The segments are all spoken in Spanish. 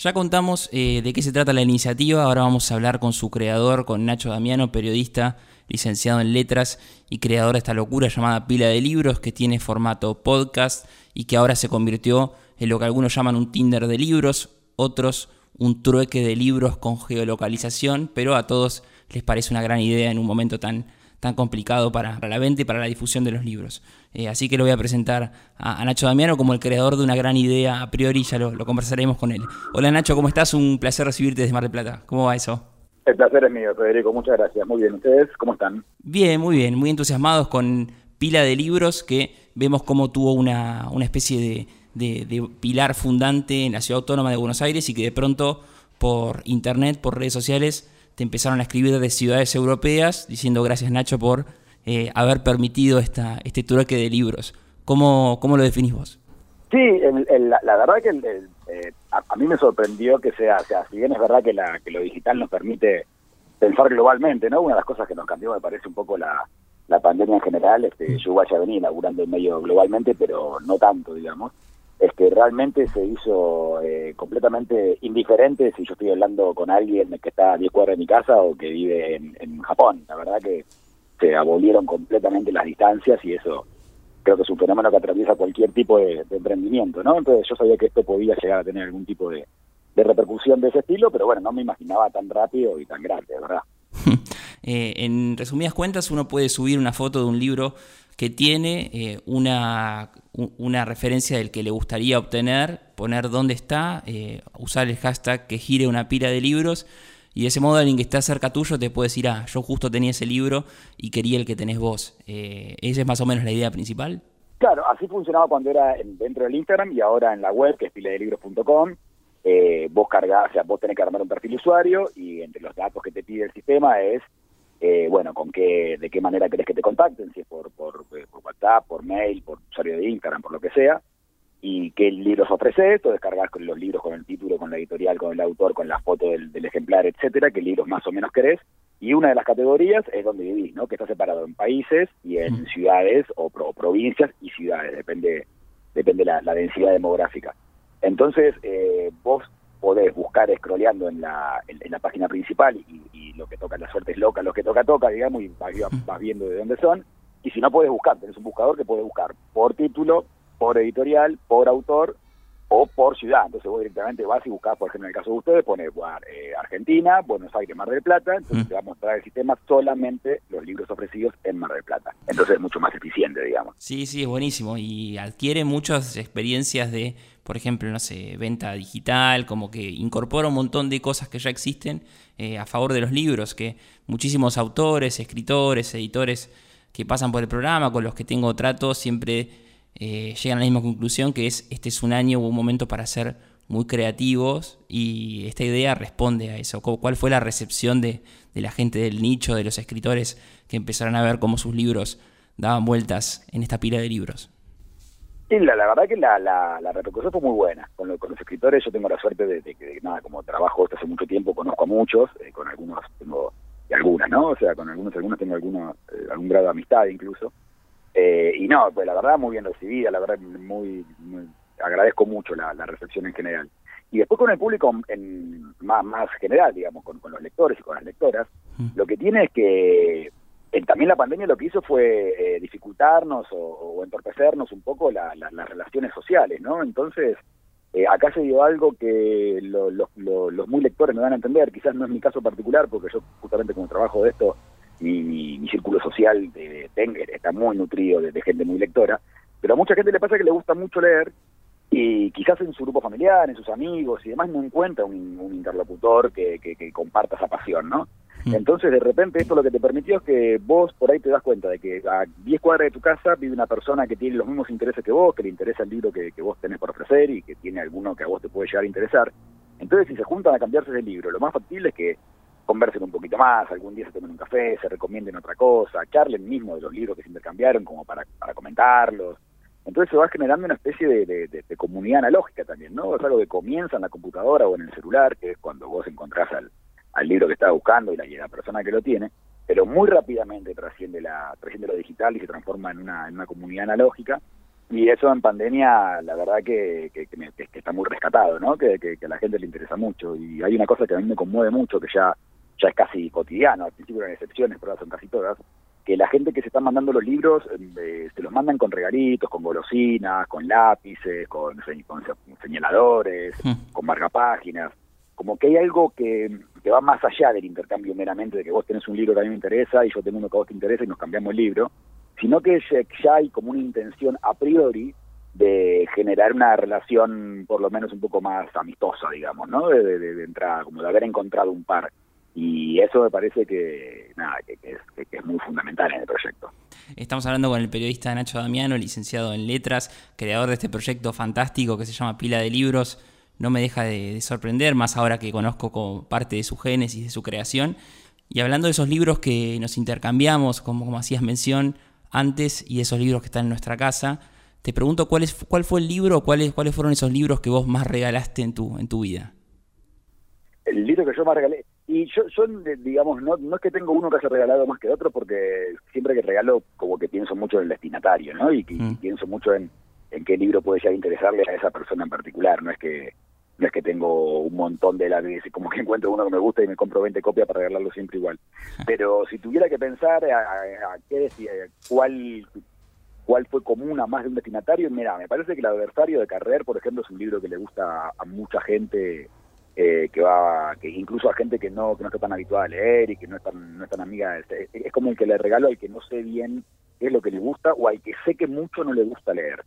Ya contamos eh, de qué se trata la iniciativa, ahora vamos a hablar con su creador, con Nacho Damiano, periodista, licenciado en letras y creador de esta locura llamada Pila de Libros, que tiene formato podcast y que ahora se convirtió en lo que algunos llaman un Tinder de libros, otros un trueque de libros con geolocalización, pero a todos les parece una gran idea en un momento tan tan complicado para, la venta y para la difusión de los libros. Eh, así que lo voy a presentar a, Nacho Damiano como el creador de una gran idea a priori, ya lo, conversaremos con él. Hola Nacho, ¿cómo estás? Un placer recibirte desde Mar del Plata. ¿Cómo va eso? El placer es mío, Federico. Muchas gracias. Muy bien. ¿Ustedes cómo están? Bien, muy bien. Muy entusiasmados con pila de libros que vemos cómo tuvo una, una especie de, de pilar fundante en la ciudad autónoma de Buenos Aires y que de pronto por internet, por redes sociales, te empezaron a escribir de ciudades europeas diciendo gracias Nacho por eh, haber permitido esta, este trueque de libros. ¿Cómo, cómo lo definís vos? Sí, la, verdad que eh, a, mí me sorprendió que sea, o sea, si bien es verdad que, la, que lo digital nos permite pensar globalmente, ¿no? Una de las cosas que nos cambió me parece un poco la, la pandemia en general, este, mm. yo a venir inaugurando el medio globalmente, pero no tanto, digamos es que realmente se hizo eh, completamente indiferente si yo estoy hablando con alguien que está a 10 cuadras de mi casa o que vive en, Japón. La verdad que se abolieron completamente las distancias y eso creo que es un fenómeno que atraviesa cualquier tipo de, emprendimiento, ¿no? Entonces yo sabía que esto podía llegar a tener algún tipo de, de repercusión de ese estilo, pero bueno, no me imaginaba tan rápido y tan grande, ¿verdad? Eh, en resumidas cuentas, uno puede subir una foto de un libro que tiene eh, una, una, referencia del que le gustaría obtener, poner dónde está, eh, usar el hashtag que gire una pila de libros y de ese modo alguien que está cerca tuyo te puede decir, ah, yo justo tenía ese libro y quería el que tenés vos. Eh, ¿Esa es más o menos la idea principal? Claro, así funcionaba cuando era dentro del Instagram y ahora en la web, que es piladelibros.com. Vos cargás, o sea, vos tenés que armar un perfil usuario y entre los datos que te pide el sistema es eh, bueno, con qué, de qué manera querés que te contacten, si es por, por, eh, WhatsApp, por mail, por usuario de Instagram, por lo que sea, y qué libros ofreces, tú descargas con los libros con el título, con la editorial, con el autor, con la foto del, ejemplar, etcétera, qué libros más o menos querés, y una de las categorías es donde vivís, ¿no? Que está separado en países y en ciudades o, provincias y ciudades, depende depende la, la densidad demográfica. Entonces, eh, vos podés buscar scrolleando en la, en, la página principal y, lo que toca, la suerte es loca, lo que toca, toca, digamos, y vas, viendo de dónde son. Y si no puedes buscar, tenés un buscador que puede buscar por título, por editorial, por autor o por ciudad. Entonces vos directamente vas y buscas, por ejemplo, en el caso de ustedes, pone eh, Argentina, Buenos Aires, Mar del Plata, entonces te va a mostrar el sistema solamente los libros ofrecidos en Mar del Plata. Entonces es mucho más eficiente, digamos. Sí, sí, es buenísimo y adquiere muchas experiencias de por ejemplo, no sé, venta digital, como que incorpora un montón de cosas que ya existen eh, a favor de los libros, que muchísimos autores, escritores, editores que pasan por el programa, con los que tengo trato, siempre eh, llegan a la misma conclusión, que es este es un año o un momento para ser muy creativos y esta idea responde a eso. ¿Cuál fue la recepción de, de la gente del nicho, de los escritores que empezaron a ver cómo sus libros daban vueltas en esta pila de libros? Sí, la, verdad que la, la, la, repercusión fue muy buena. Con, con, los escritores yo tengo la suerte de, que, nada, como trabajo esto hace mucho tiempo, conozco a muchos, eh, con algunos tengo, y algunas, ¿no? O sea, con algunos, algunos tengo algunos, eh, algún grado de amistad incluso. Eh, y no, pues la verdad muy bien recibida, la verdad muy, agradezco mucho la, la recepción en general. Y después con el público en más, más general, digamos, con, con los lectores y con las lectoras, mm. lo que tiene es que también la pandemia lo que hizo fue eh, dificultarnos o, entorpecernos un poco las relaciones sociales, ¿no? Entonces, eh, acá se dio algo que los muy lectores me van a entender, quizás no es mi caso particular, porque yo justamente como trabajo de esto, mi, círculo social de, está muy nutrido de, gente muy lectora, pero a mucha gente le pasa que le gusta mucho leer y quizás en su grupo familiar, en sus amigos y demás no encuentra un, interlocutor que, que comparta esa pasión, ¿no? Mm. Entonces, de repente, esto lo que te permitió es que vos por ahí te das cuenta de que a 10 cuadras de tu casa vive una persona que tiene los mismos intereses que vos, que le interesa el libro que, vos tenés por ofrecer y que tiene alguno que a vos te puede llegar a interesar. Entonces, si se juntan a cambiarse ese libro, lo más factible es que conversen un poquito más, algún día se tomen un café, se recomienden otra cosa, charlen mismo de los libros que se intercambiaron como para, para comentarlos. Entonces se va generando una especie de, de, comunidad analógica también, ¿no? Es algo que comienza en la computadora o en el celular, que es cuando vos encontrás al, libro que estaba buscando y la, persona que lo tiene, pero muy rápidamente trasciende, la, trasciende lo digital y se transforma en una, en una comunidad analógica Y eso en pandemia, la verdad que, que, está muy rescatado, ¿no? Que, que, a la gente le interesa mucho. Y hay una cosa que a mí me conmueve mucho, que ya, ya es casi cotidiano, al principio eran excepciones, pero ahora son casi todas, que la gente que se está mandando los libros eh, se los mandan con regalitos, con golosinas, con lápices, con, con señaladores, hmm. con marcapáginas. Como que hay algo que, que va más allá del intercambio meramente de que vos tenés un libro que a mí me interesa y yo tengo uno que a vos te interesa y nos cambiamos el libro, sino que ya hay como una intención a priori de generar una relación por lo menos un poco más amistosa, digamos, ¿no? De, de, entrada, como de haber encontrado un par. Y eso me parece que, nada, que, es, que, es, muy fundamental en el proyecto. Estamos hablando con el periodista Nacho Damiano, licenciado en letras, creador de este proyecto fantástico que se llama Pila de Libros. No me deja de, sorprender, más ahora que conozco como parte de su génesis, de su creación. Y hablando de esos libros que nos intercambiamos, como, como hacías mención, antes y esos libros que están en nuestra casa. Te pregunto cuál, es, cuál fue el libro cuáles, cuáles fueron esos libros que vos más regalaste en tu, en tu vida. El libro que yo más regalé. Y yo, yo digamos, no, no es que tengo uno que haya regalado más que otro, porque siempre que regalo, como que pienso mucho en el destinatario, ¿no? Y, mm. pienso mucho en, en qué libro puede ya interesarle a esa persona en particular. No es que no es que tengo un montón de la como que encuentro uno que me gusta y me compro 20 copias para regalarlo siempre igual. Pero si tuviera que pensar a, qué decía, cuál cuál fue común a más de un destinatario, mira, me parece que el adversario de Carrer, por ejemplo, es un libro que le gusta a mucha gente eh, que va, que incluso a gente que no que no está tan habituada a leer y que no es tan, no es tan amiga, es, es como el que le regalo al que no sé bien qué es lo que le gusta o al que sé que mucho no le gusta leer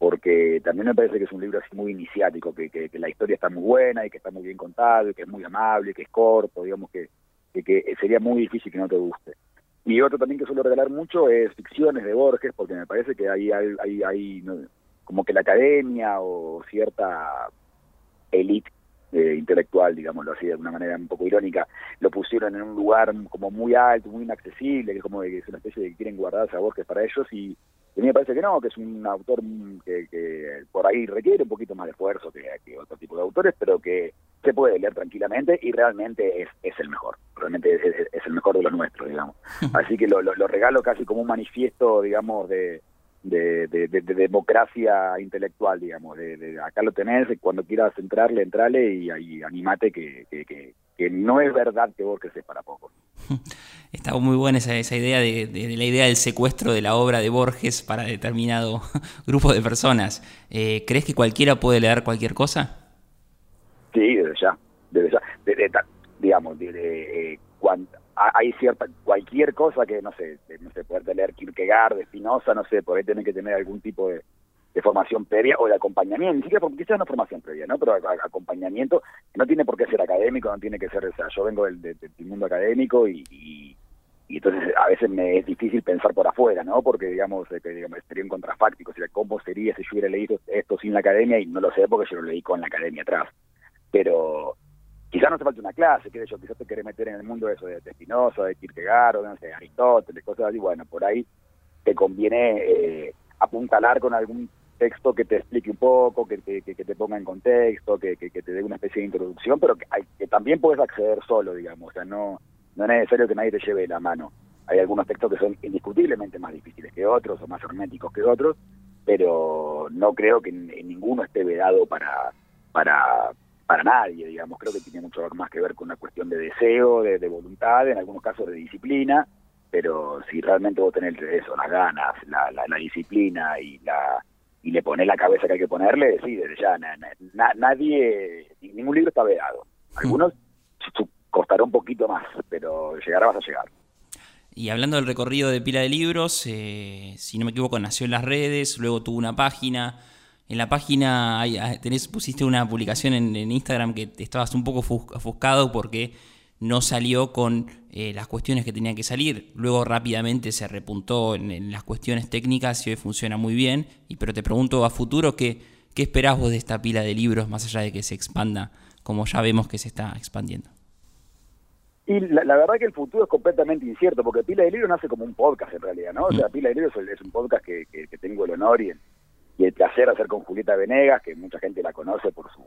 porque también me parece que es un libro así muy iniciático, que, que, la historia está muy buena y que está muy bien contado y que es muy amable, que es corto, digamos que, que, sería muy difícil que no te guste. Y otro también que suelo regalar mucho es ficciones de Borges, porque me parece que hay, hay, hay, como que la academia o cierta élite eh, intelectual, digámoslo así, de una manera un poco irónica, lo pusieron en un lugar como muy alto, muy inaccesible, que es como que es una especie de que quieren guardarse a Borges para ellos y a mí me parece que no, que es un autor que, por ahí requiere un poquito más de esfuerzo que, otro tipo de autores, pero que se puede leer tranquilamente y realmente es, es el mejor, realmente es, el mejor de los nuestros, digamos. Así que lo, lo, regalo casi como un manifiesto, digamos, de, de, democracia intelectual, digamos, de, acá lo tenés, cuando quieras entrarle, entrale y, ahí animate que, que, no es verdad que vos es para poco. Está muy buena esa, esa idea de, la idea del secuestro de la obra de Borges para determinado grupo de personas. Eh, ¿Crees que cualquiera puede leer cualquier cosa? Sí, desde ya, desde ya. digamos, de, eh, hay cierta cualquier cosa que no sé, no sé, poder leer Kierkegaard, de Spinoza, no sé, por ahí tener que tener algún tipo de, de formación previa o de acompañamiento, ni siquiera porque quizás no formación previa, ¿no? Pero acompañamiento no tiene por qué ser académico, no tiene que ser, o sea, yo vengo del, mundo académico y, y, entonces a veces me es difícil pensar por afuera, ¿no? Porque digamos, eh, digamos sería un contrafáctico, o cómo sería si yo hubiera leído esto sin la academia y no lo sé porque yo lo leí con la academia atrás. Pero quizás no te falta una clase, qué sé yo, quizás te querés meter en el mundo de eso de, Spinoza, de Kierkegaard, o no sé, Aristóteles, cosas así, bueno, por ahí te conviene eh, apuntalar con algún texto que te explique un poco, que, que, que te ponga en contexto, que, que, te dé una especie de introducción, pero que también puedes acceder solo, digamos, o sea, no, no es necesario que nadie te lleve la mano. Hay algunos textos que son indiscutiblemente más difíciles que otros o más herméticos que otros, pero no creo que ninguno esté vedado para, para, para nadie, digamos, creo que tiene mucho más que ver con una cuestión de deseo, de, de voluntad, en algunos casos de disciplina, pero si realmente vos tenés eso, las ganas, la, la, la disciplina y la y le pone la cabeza que hay que ponerle, sí, desde ya, nadie, ningún libro está vedado. Algunos costará un poquito más, pero llegará vas a llegar. Y hablando del recorrido de pila de libros, eh, si no me equivoco, nació en las redes, luego tuvo una página. En la página hay, tenés, pusiste una publicación en, en Instagram que estabas un poco ofuscado porque no salió con eh, las cuestiones que tenían que salir. Luego rápidamente se repuntó en, las cuestiones técnicas y hoy funciona muy bien. Y pero te pregunto a futuro qué, qué esperás vos de esta pila de libros más allá de que se expanda, como ya vemos que se está expandiendo. Y la, verdad que el futuro es completamente incierto, porque Pila de Libros nace como un podcast en realidad, ¿no? O sea, mm. Pila de Libros es, un podcast que, que, tengo el honor y el, y el placer hacer con Julieta Venegas, que mucha gente la conoce por su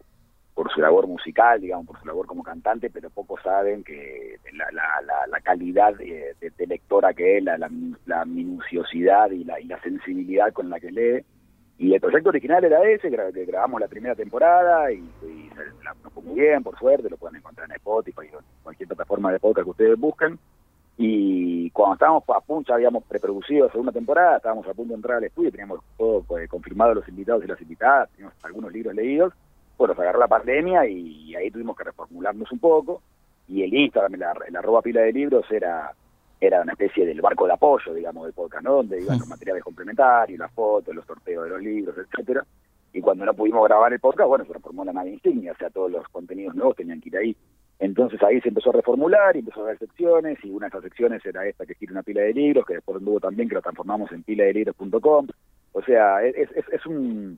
por su labor musical, digamos, por su labor como cantante, pero pocos saben que la, la, la, calidad de, lectora que es, la, la, minuciosidad y la, y la sensibilidad con la que lee, Y el proyecto original era ese, que grabamos la primera temporada y, nos fue muy bien, por suerte, lo pueden encontrar en Spotify o en cualquier plataforma de podcast que ustedes busquen. Y cuando estábamos a punto, ya habíamos preproducido la segunda temporada, estábamos a punto de entrar al estudio, teníamos todo pues, confirmado los invitados y las invitadas, teníamos algunos libros leídos. Bueno, se agarró la pandemia y ahí tuvimos que reformularnos un poco. Y el Instagram, la, la arroba pila de libros era era una especie del barco de apoyo, digamos, del podcast, ¿no? Donde iban los materiales complementarios, las fotos, los sorteos de los libros, etcétera. Y cuando no pudimos grabar el podcast, bueno, se reformó la nave insignia, o sea, todos los contenidos nuevos tenían que ir ahí. Entonces ahí se empezó a reformular y empezó a haber secciones, y una de esas secciones era esta que quiere una pila de libros, que después anduvo también, que lo transformamos en pila de libros.com. O sea, es, un,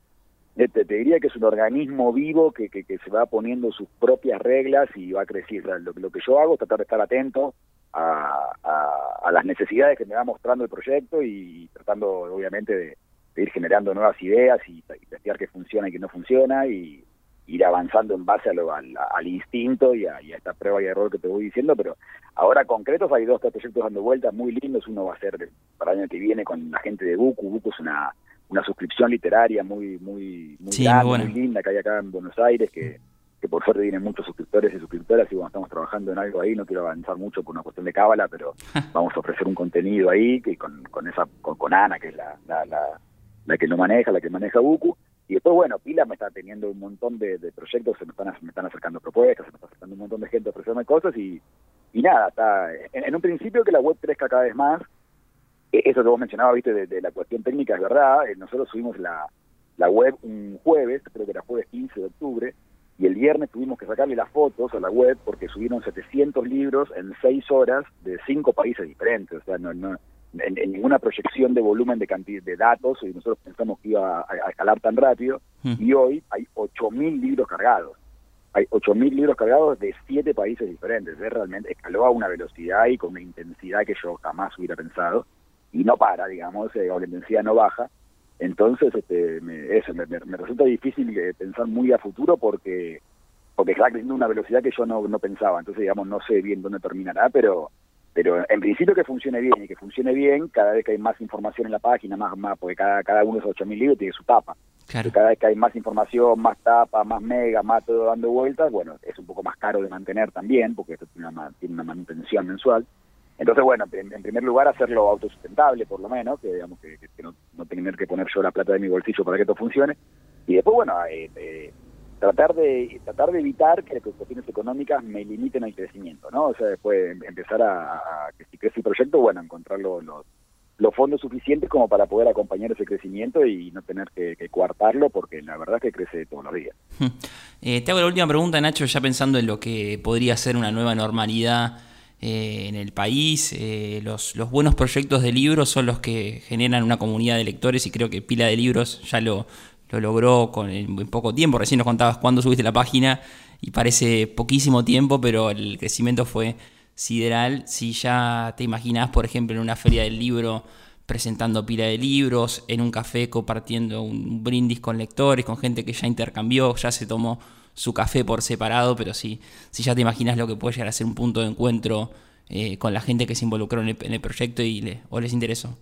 te, diría que es un organismo vivo que, que, que, se va poniendo sus propias reglas y va a crecer. lo, lo, que yo hago es tratar de estar atento a, a, las necesidades que me va mostrando el proyecto y tratando obviamente de, ir generando nuevas ideas y, testear qué funciona y qué no funciona y ir avanzando en base a lo, al, instinto y a, esta prueba y error que te voy diciendo, pero ahora concretos hay dos proyectos dando vueltas muy lindos, uno va a ser para el año que viene con la gente de Buku, Buku es una, una suscripción literaria muy muy muy, grande, muy linda que hay acá en Buenos Aires que que por suerte tienen muchos suscriptores y suscriptoras. Y bueno, estamos trabajando en algo ahí, no quiero avanzar mucho por una cuestión de cábala, pero vamos a ofrecer un contenido ahí que con, con esa con, Ana, que es la, la, la, que lo maneja, la que maneja Buku, y después, bueno, Pila me está teniendo un montón de, proyectos, se me están, me están acercando propuestas, se me está acercando un montón de gente a ofrecerme cosas y, y nada, está en, un principio que la web crezca cada vez más, e, eso que vos mencionabas, viste, de, la cuestión técnica es verdad, eh, nosotros subimos la, la web un jueves, creo que era jueves 15 de octubre, y el viernes tuvimos que sacarle las fotos a la web porque subieron 700 libros en 6 horas de 5 países diferentes, o sea, no, no en, ninguna proyección de volumen de cantidad de datos, y nosotros pensamos que iba a, escalar tan rápido, hmm. y hoy hay 8.000 libros cargados. Hay 8.000 libros cargados de 7 países diferentes. Es realmente escaló a una velocidad y con una intensidad que yo jamás hubiera pensado, y no para, digamos, eh, o la intensidad no baja, entonces, este, me, eso, me, resulta difícil eh, pensar muy a futuro porque porque está creciendo una velocidad que yo no, no pensaba. Entonces, digamos, no sé bien dónde terminará, pero pero en principio que funcione bien y que funcione bien cada vez que hay más información en la página, más, más porque cada, cada uno de esos 8.000 libros tiene su tapa. Cada vez que hay más información, más tapa, más mega, más todo dando vueltas, bueno, es un poco más caro de mantener también, porque esto tiene una, tiene una manutención mensual. Entonces, bueno, en, primer lugar, hacerlo autosustentable, por lo menos, que digamos que, no, no, tener que poner yo la plata de mi bolsillo para que esto funcione. Y después, bueno, eh, eh, tratar de tratar de evitar que las cuestiones económicas me limiten al crecimiento, ¿no? O sea, después em, empezar a, que si crece el proyecto, bueno, encontrar los, los, fondos suficientes como para poder acompañar ese crecimiento y no tener que, que coartarlo, porque la verdad que crece todos los días. Eh, te hago la última pregunta, Nacho, ya pensando en lo que podría ser una nueva normalidad eh, en el país. Eh, los, los, buenos proyectos de libros son los que generan una comunidad de lectores y creo que Pila de Libros ya lo, lo logró con, en, poco tiempo. Recién nos contabas cuándo subiste la página y parece poquísimo tiempo, pero el crecimiento fue sideral. Si ya te imaginas, por ejemplo, en una feria del libro presentando pila de libros, en un café compartiendo un brindis con lectores, con gente que ya intercambió, ya se tomó su café por separado, pero sí, si ya te imaginas lo que puede llegar a ser un punto de encuentro eh, con la gente que se involucró en el, proyecto y le, o les interesó.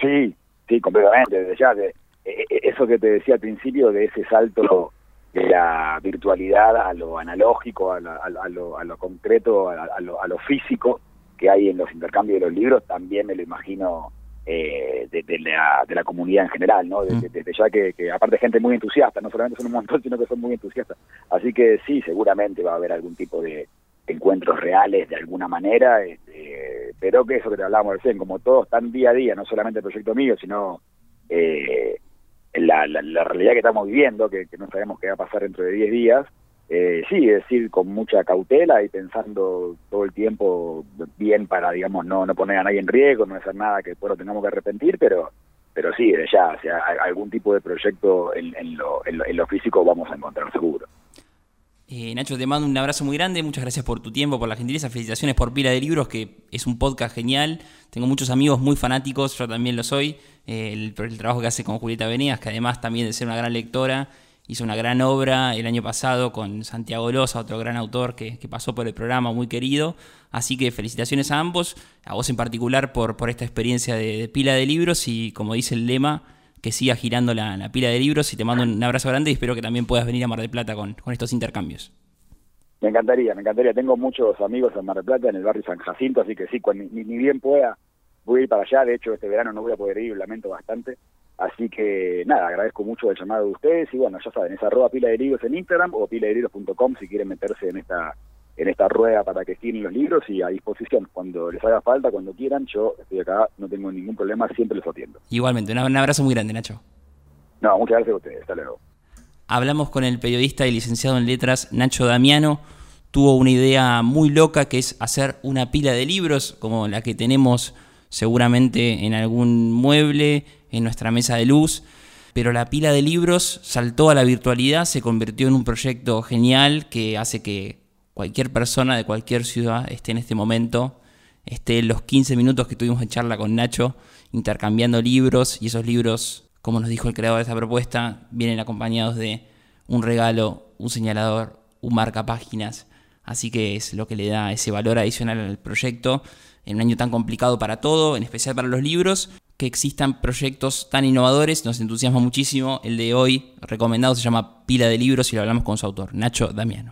Sí, sí, completamente. Desde ya, de, eso que te decía al principio, de ese salto de la virtualidad a lo analógico, a, a, lo, a lo, concreto, a, lo, a lo físico que hay en los intercambios de los libros, también me lo imagino eh, de, la, de la comunidad en general, ¿no? Desde, mm. ya que, que, aparte gente muy entusiasta, no solamente son un montón, sino que son muy entusiastas. Así que sí, seguramente va a haber algún tipo de encuentros reales de alguna manera, este, pero que eso que te hablábamos recién, como todos están día a día, no solamente el proyecto mío, sino eh, la, la, realidad que estamos viviendo, que, que no sabemos qué va a pasar dentro de 10 días, eh, sí, es decir, con mucha cautela y pensando todo el tiempo bien para, digamos, no, no poner a nadie en riesgo, no hacer nada que después lo tengamos que arrepentir, pero pero sí, ya, o sea, algún tipo de proyecto en, en, lo, en, lo, físico vamos a encontrar seguro. Eh, Nacho, te mando un abrazo muy grande, muchas gracias por tu tiempo, por la gentileza, felicitaciones por Pila de Libros, que es un podcast genial. Tengo muchos amigos muy fanáticos, yo también lo soy. Eh, el, trabajo que hace con Julieta Venegas, que además también de ser una gran lectora, hizo una gran obra el año pasado con Santiago Loza, otro gran autor que, pasó por el programa, muy querido. Así que felicitaciones a ambos, a vos en particular por esta experiencia de, pila de libros y como dice el lema, que siga girando la, pila de libros y te mando un abrazo grande y espero que también puedas venir a Mar del Plata con, con estos intercambios. Me encantaría, me encantaría. Tengo muchos amigos en Mar del Plata, en el barrio San Jacinto, así que sí, cuando, ni, bien pueda, voy a ir para allá. De hecho, este verano no voy a poder ir, lamento bastante. Así que nada, agradezco mucho el llamado de ustedes y bueno, ya saben, es arroba pila de libros en Instagram o pila de libros.com si quieren meterse en esta en esta rueda para que estén los libros y a disposición. Cuando les haga falta, cuando quieran, yo estoy acá, no tengo ningún problema, siempre los atiendo. Igualmente, un abrazo muy grande, Nacho. No, muchas gracias a ustedes, hasta luego. Hablamos con el periodista y licenciado en letras Nacho Damiano. Tuvo una idea muy loca que es hacer una pila de libros como la que tenemos seguramente en algún mueble, en nuestra mesa de luz. Pero la pila de libros saltó a la virtualidad, se convirtió en un proyecto genial que hace que cualquier persona de cualquier ciudad esté en este momento, esté los 15 minutos que tuvimos de charla con Nacho, intercambiando libros y esos libros, como nos dijo el creador de esta propuesta, vienen acompañados de un regalo, un señalador, un marca páginas. Así que es lo que le da ese valor adicional al proyecto en un año tan complicado para todo, en especial para los libros, que existan proyectos tan innovadores, nos entusiasma muchísimo. El de hoy recomendado se llama Pila de Libros y lo hablamos con su autor, Nacho Damiano.